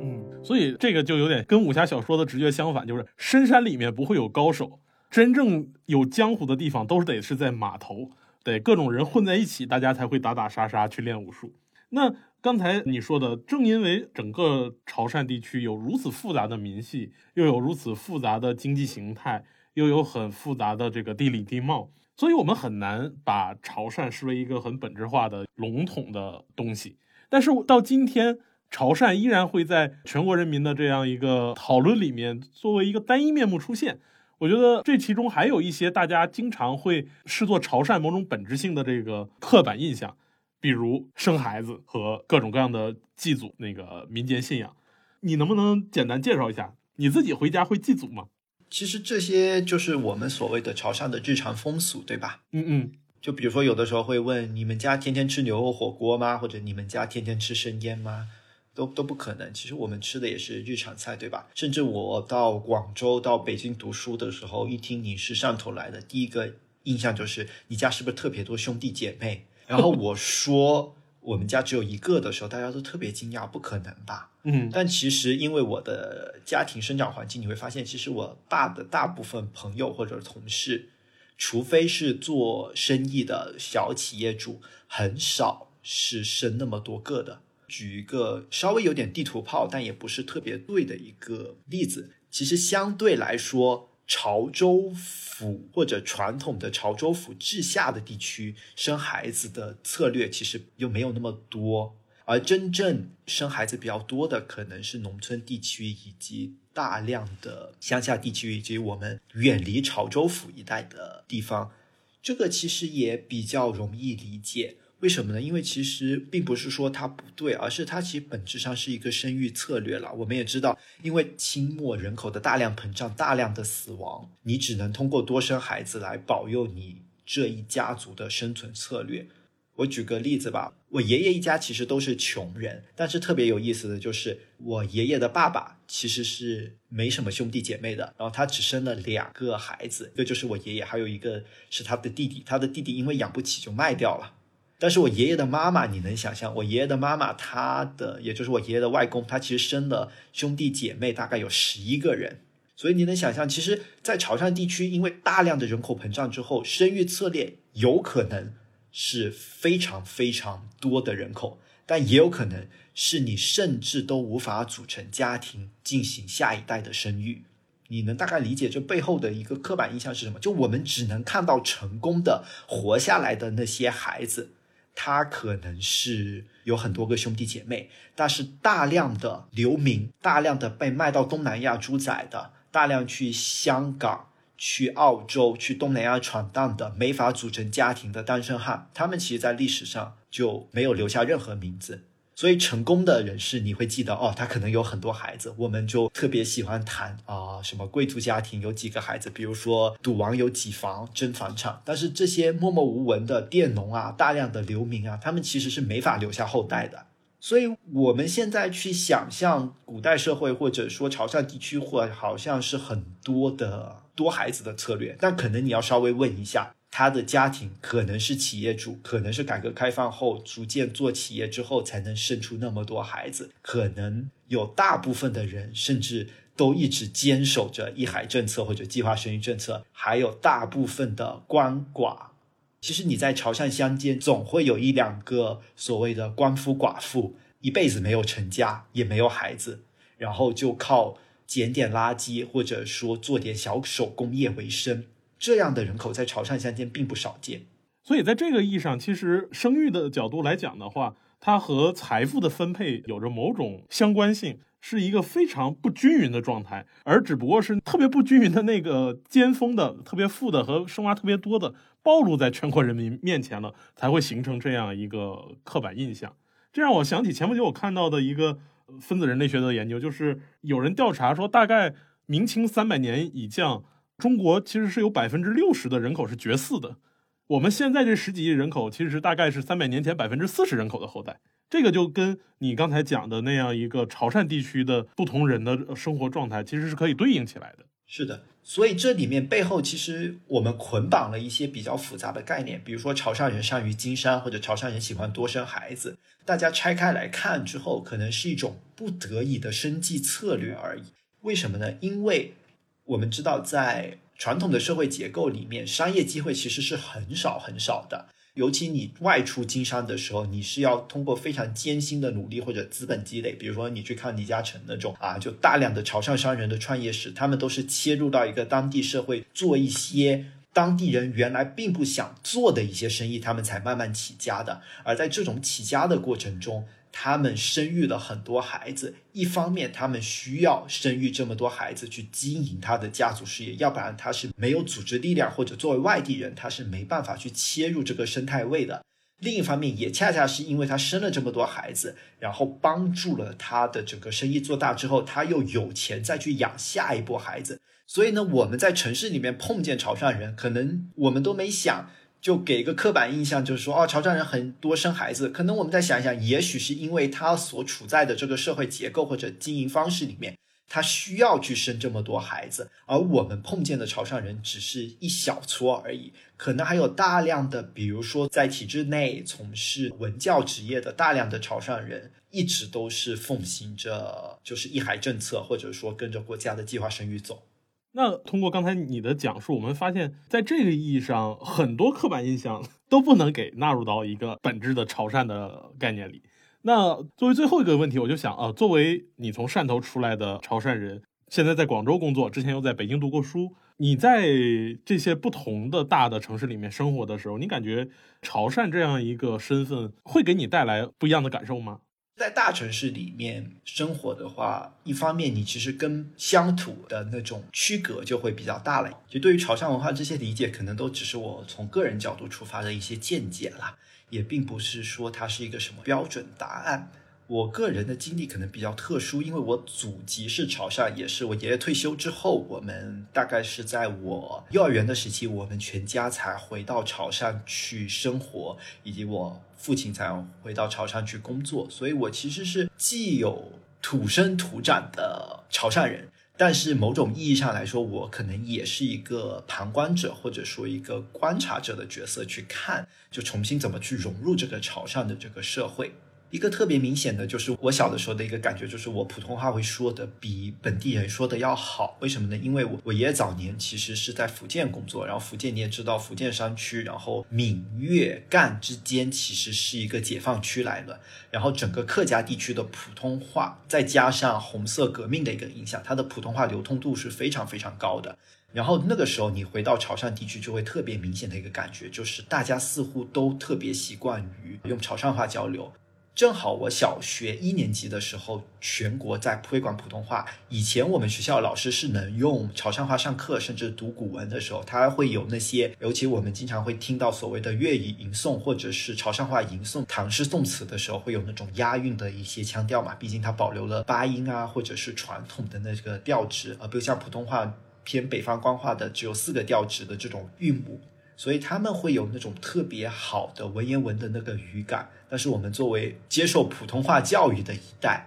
嗯，所以这个就有点跟武侠小说的直觉相反，就是深山里面不会有高手。真正有江湖的地方，都是得是在码头，得各种人混在一起，大家才会打打杀杀去练武术。那刚才你说的，正因为整个潮汕地区有如此复杂的民系，又有如此复杂的经济形态，又有很复杂的这个地理地貌，所以我们很难把潮汕视为一个很本质化的笼统的东西。但是到今天，潮汕依然会在全国人民的这样一个讨论里面，作为一个单一面目出现。我觉得这其中还有一些大家经常会视作潮汕某种本质性的这个刻板印象，比如生孩子和各种各样的祭祖那个民间信仰。你能不能简单介绍一下你自己回家会祭祖吗？其实这些就是我们所谓的潮汕的日常风俗，对吧？嗯嗯。就比如说有的时候会问你们家天天吃牛肉火锅吗？或者你们家天天吃生腌吗？都都不可能。其实我们吃的也是日常菜，对吧？甚至我到广州、到北京读书的时候，一听你是汕头来的，第一个印象就是你家是不是特别多兄弟姐妹？然后 <laughs> 我说我们家只有一个的时候，大家都特别惊讶，不可能吧？嗯。但其实因为我的家庭生长环境，你会发现，其实我爸的大部分朋友或者同事，除非是做生意的小企业主，很少是生那么多个的。举一个稍微有点地图炮，但也不是特别对的一个例子。其实相对来说，潮州府或者传统的潮州府治下的地区生孩子的策略其实又没有那么多，而真正生孩子比较多的可能是农村地区以及大量的乡下地区以及我们远离潮州府一带的地方。这个其实也比较容易理解。为什么呢？因为其实并不是说它不对，而是它其实本质上是一个生育策略了。我们也知道，因为清末人口的大量膨胀、大量的死亡，你只能通过多生孩子来保佑你这一家族的生存策略。我举个例子吧，我爷爷一家其实都是穷人，但是特别有意思的就是，我爷爷的爸爸其实是没什么兄弟姐妹的，然后他只生了两个孩子，一个就是我爷爷，还有一个是他的弟弟，他的弟弟因为养不起就卖掉了。但是我爷爷的妈妈，你能想象？我爷爷的妈妈，她的也就是我爷爷的外公，他其实生了兄弟姐妹大概有十一个人。所以你能想象，其实，在潮汕地区，因为大量的人口膨胀之后，生育策略有可能是非常非常多的人口，但也有可能是你甚至都无法组成家庭进行下一代的生育。你能大概理解这背后的一个刻板印象是什么？就我们只能看到成功的活下来的那些孩子。他可能是有很多个兄弟姐妹，但是大量的流民，大量的被卖到东南亚猪仔的，大量去香港、去澳洲、去东南亚闯荡的，没法组成家庭的单身汉，他们其实，在历史上就没有留下任何名字。所以成功的人士，你会记得哦，他可能有很多孩子。我们就特别喜欢谈啊，什么贵族家庭有几个孩子，比如说赌王有几房争房产。但是这些默默无闻的佃农啊，大量的流民啊，他们其实是没法留下后代的。所以我们现在去想象古代社会，或者说潮汕地区，或好像是很多的多孩子的策略，但可能你要稍微问一下。他的家庭可能是企业主，可能是改革开放后逐渐做企业之后才能生出那么多孩子，可能有大部分的人甚至都一直坚守着一孩政策或者计划生育政策，还有大部分的鳏寡。其实你在潮汕乡间总会有一两个所谓的官夫寡妇，一辈子没有成家，也没有孩子，然后就靠捡点垃圾或者说做点小手工业为生。这样的人口在潮汕乡间并不少见。所以在这个意义上，其实生育的角度来讲的话，它和财富的分配有着某种相关性。是一个非常不均匀的状态，而只不过是特别不均匀的那个尖峰的、特别富的和生娃特别多的暴露在全国人民面前了，才会形成这样一个刻板印象。这让我想起前不久我看到的一个分子人类学的研究，就是有人调查说，大概明清三百年以降，中国其实是有百分之六十的人口是绝嗣的。我们现在这十几亿人口，其实大概是三百年前百分之四十人口的后代。这个就跟你刚才讲的那样一个潮汕地区的不同人的生活状态，其实是可以对应起来的。是的，所以这里面背后其实我们捆绑了一些比较复杂的概念，比如说潮汕人善于经商，或者潮汕人喜欢多生孩子。大家拆开来看之后，可能是一种不得已的生计策略而已。为什么呢？因为我们知道，在传统的社会结构里面，商业机会其实是很少很少的。尤其你外出经商的时候，你是要通过非常艰辛的努力或者资本积累。比如说，你去看李嘉诚那种啊，就大量的潮汕商人的创业史，他们都是切入到一个当地社会，做一些当地人原来并不想做的一些生意，他们才慢慢起家的。而在这种起家的过程中，他们生育了很多孩子，一方面他们需要生育这么多孩子去经营他的家族事业，要不然他是没有组织力量，或者作为外地人他是没办法去切入这个生态位的。另一方面，也恰恰是因为他生了这么多孩子，然后帮助了他的整个生意做大之后，他又有钱再去养下一波孩子。所以呢，我们在城市里面碰见潮汕人，可能我们都没想。就给一个刻板印象，就是说，哦，潮汕人很多生孩子，可能我们再想一想，也许是因为他所处在的这个社会结构或者经营方式里面，他需要去生这么多孩子，而我们碰见的潮汕人只是一小撮而已，可能还有大量的，比如说在体制内从事文教职业的大量的潮汕人，一直都是奉行着就是一孩政策，或者说跟着国家的计划生育走。那通过刚才你的讲述，我们发现，在这个意义上，很多刻板印象都不能给纳入到一个本质的潮汕的概念里。那作为最后一个问题，我就想啊，作为你从汕头出来的潮汕人，现在在广州工作，之前又在北京读过书，你在这些不同的大的城市里面生活的时候，你感觉潮汕这样一个身份会给你带来不一样的感受吗？在大城市里面生活的话，一方面你其实跟乡土的那种区隔就会比较大了。就对于潮汕文化这些理解，可能都只是我从个人角度出发的一些见解啦，也并不是说它是一个什么标准答案。我个人的经历可能比较特殊，因为我祖籍是潮汕，也是我爷爷退休之后，我们大概是在我幼儿园的时期，我们全家才回到潮汕去生活，以及我父亲才回到潮汕去工作，所以我其实是既有土生土长的潮汕人，但是某种意义上来说，我可能也是一个旁观者或者说一个观察者的角色去看，就重新怎么去融入这个潮汕的这个社会。一个特别明显的就是我小的时候的一个感觉，就是我普通话会说的比本地人说的要好。为什么呢？因为我我爷爷早年其实是在福建工作，然后福建你也知道，福建山区，然后闽粤赣之间其实是一个解放区来的。然后整个客家地区的普通话，再加上红色革命的一个影响，它的普通话流通度是非常非常高的。然后那个时候你回到潮汕地区，就会特别明显的一个感觉，就是大家似乎都特别习惯于用潮汕话交流。正好我小学一年级的时候，全国在推广普通话。以前我们学校老师是能用潮汕话上课，甚至读古文的时候，他会有那些，尤其我们经常会听到所谓的粤语吟诵，或者是潮汕话吟诵唐诗宋词的时候，会有那种押韵的一些腔调嘛。毕竟它保留了八音啊，或者是传统的那个调值，而不像普通话偏北方官话的只有四个调值的这种韵母。所以他们会有那种特别好的文言文的那个语感，但是我们作为接受普通话教育的一代，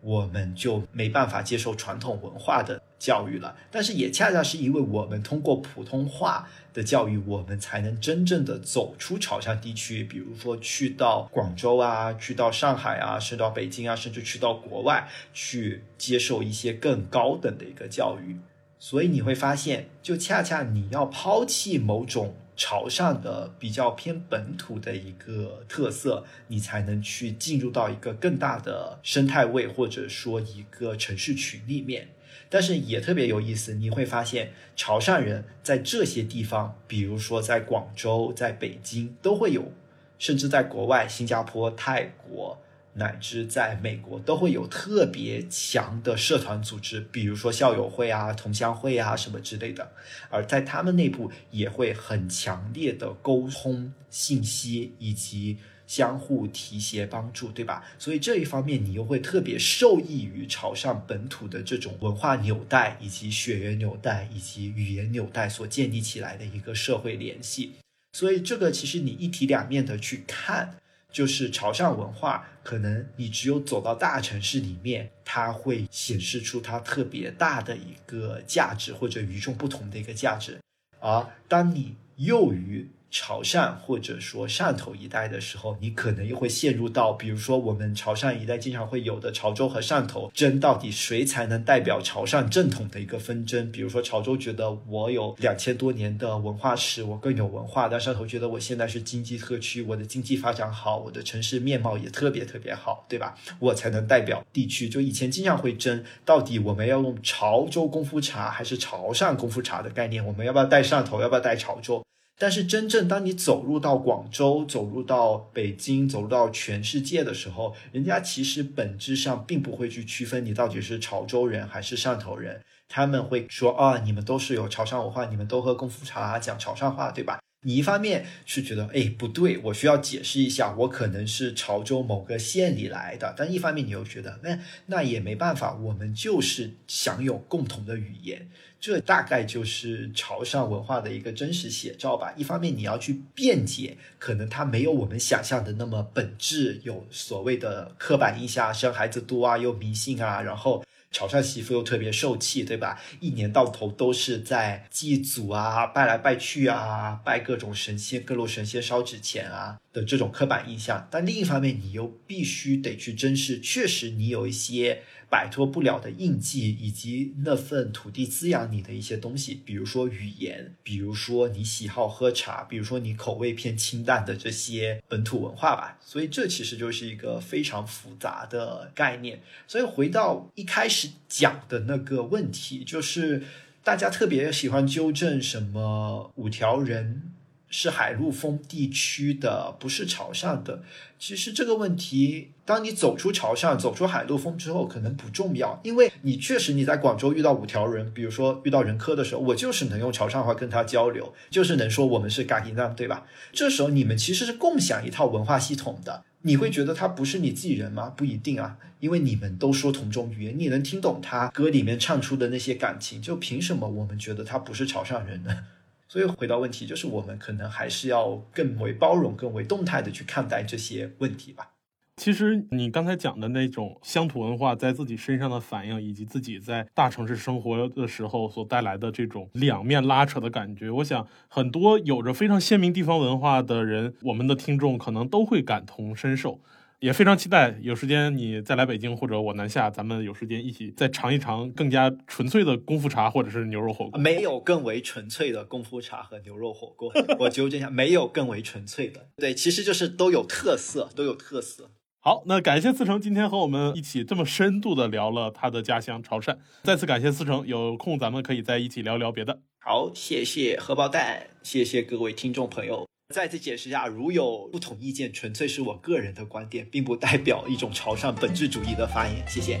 我们就没办法接受传统文化的教育了。但是也恰恰是因为我们通过普通话的教育，我们才能真正的走出潮汕地区，比如说去到广州啊，去到上海啊，甚至到北京啊，甚至去到国外去接受一些更高等的一个教育。所以你会发现，就恰恰你要抛弃某种。潮汕的比较偏本土的一个特色，你才能去进入到一个更大的生态位，或者说一个城市群里面。但是也特别有意思，你会发现潮汕人在这些地方，比如说在广州、在北京都会有，甚至在国外，新加坡、泰国。乃至在美国都会有特别强的社团组织，比如说校友会啊、同乡会啊什么之类的，而在他们内部也会很强烈的沟通信息以及相互提携帮助，对吧？所以这一方面你又会特别受益于潮汕本土的这种文化纽带以及血缘纽带以及语言纽带所建立起来的一个社会联系。所以这个其实你一体两面的去看。就是潮汕文化，可能你只有走到大城市里面，它会显示出它特别大的一个价值，或者与众不同的一个价值。而当你囿于潮汕或者说汕头一带的时候，你可能又会陷入到，比如说我们潮汕一带经常会有的潮州和汕头争到底谁才能代表潮汕正统的一个纷争。比如说潮州觉得我有两千多年的文化史，我更有文化；但汕头觉得我现在是经济特区，我的经济发展好，我的城市面貌也特别特别好，对吧？我才能代表地区。就以前经常会争，到底我们要用潮州功夫茶还是潮汕功夫茶的概念？我们要不要带汕头？要不要带潮州？但是真正当你走入到广州、走入到北京、走入到全世界的时候，人家其实本质上并不会去区分你到底是潮州人还是汕头人，他们会说啊，你们都是有潮汕文化，你们都喝功夫茶，讲潮汕话，对吧？你一方面是觉得，哎，不对，我需要解释一下，我可能是潮州某个县里来的，但一方面你又觉得，那那也没办法，我们就是享有共同的语言。这大概就是潮汕文化的一个真实写照吧。一方面你要去辩解，可能它没有我们想象的那么本质，有所谓的刻板印象，生孩子多啊，又迷信啊，然后。潮汕媳妇又特别受气，对吧？一年到头都是在祭祖啊，拜来拜去啊，拜各种神仙，各路神仙烧纸钱啊的这种刻板印象。但另一方面，你又必须得去珍视，确实你有一些。摆脱不了的印记，以及那份土地滋养你的一些东西，比如说语言，比如说你喜好喝茶，比如说你口味偏清淡的这些本土文化吧。所以这其实就是一个非常复杂的概念。所以回到一开始讲的那个问题，就是大家特别喜欢纠正什么五条人。是海陆丰地区的，不是潮汕的。其实这个问题，当你走出潮汕、走出海陆丰之后，可能不重要，因为你确实你在广州遇到五条人，比如说遇到人科的时候，我就是能用潮汕话跟他交流，就是能说我们是嘎吉纳，对吧？这时候你们其实是共享一套文化系统的，你会觉得他不是你自己人吗？不一定啊，因为你们都说同种语言，你能听懂他歌里面唱出的那些感情，就凭什么我们觉得他不是潮汕人呢？所以回到问题，就是我们可能还是要更为包容、更为动态的去看待这些问题吧。其实你刚才讲的那种乡土文化在自己身上的反应，以及自己在大城市生活的时候所带来的这种两面拉扯的感觉，我想很多有着非常鲜明地方文化的人，我们的听众可能都会感同身受。也非常期待有时间你再来北京，或者我南下，咱们有时间一起再尝一尝更加纯粹的功夫茶，或者是牛肉火锅。没有更为纯粹的功夫茶和牛肉火锅，我纠正一下，没有更为纯粹的。对，其实就是都有特色，都有特色。好，那感谢思成今天和我们一起这么深度的聊了他的家乡潮汕。再次感谢思成，有空咱们可以再一起聊聊别的。好，谢谢荷包蛋，谢谢各位听众朋友。再次解释一下，如有不同意见，纯粹是我个人的观点，并不代表一种潮汕本质主义的发言。谢谢。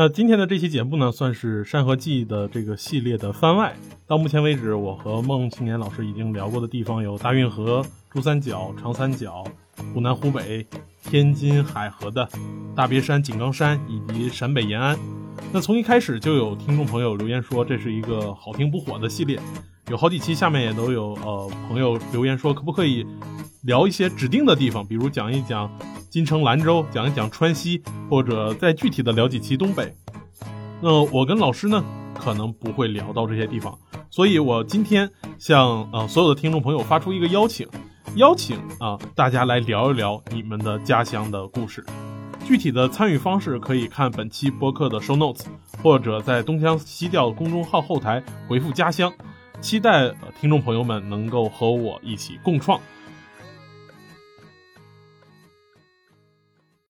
那今天的这期节目呢，算是《山河记》的这个系列的番外。到目前为止，我和孟庆年老师已经聊过的地方有大运河、珠三角、长三角、湖南湖北、天津海河的大别山、井冈山以及陕北延安。那从一开始就有听众朋友留言说这是一个好听不火的系列，有好几期下面也都有呃朋友留言说可不可以聊一些指定的地方，比如讲一讲金城、兰州，讲一讲川西，或者再具体的聊几期东北。那我跟老师呢，可能不会聊到这些地方，所以我今天向呃所有的听众朋友发出一个邀请，邀请啊大家来聊一聊你们的家乡的故事。具体的参与方式可以看本期播客的 show notes，或者在东乡西调公众号后台回复“家乡”。期待听众朋友们能够和我一起共创。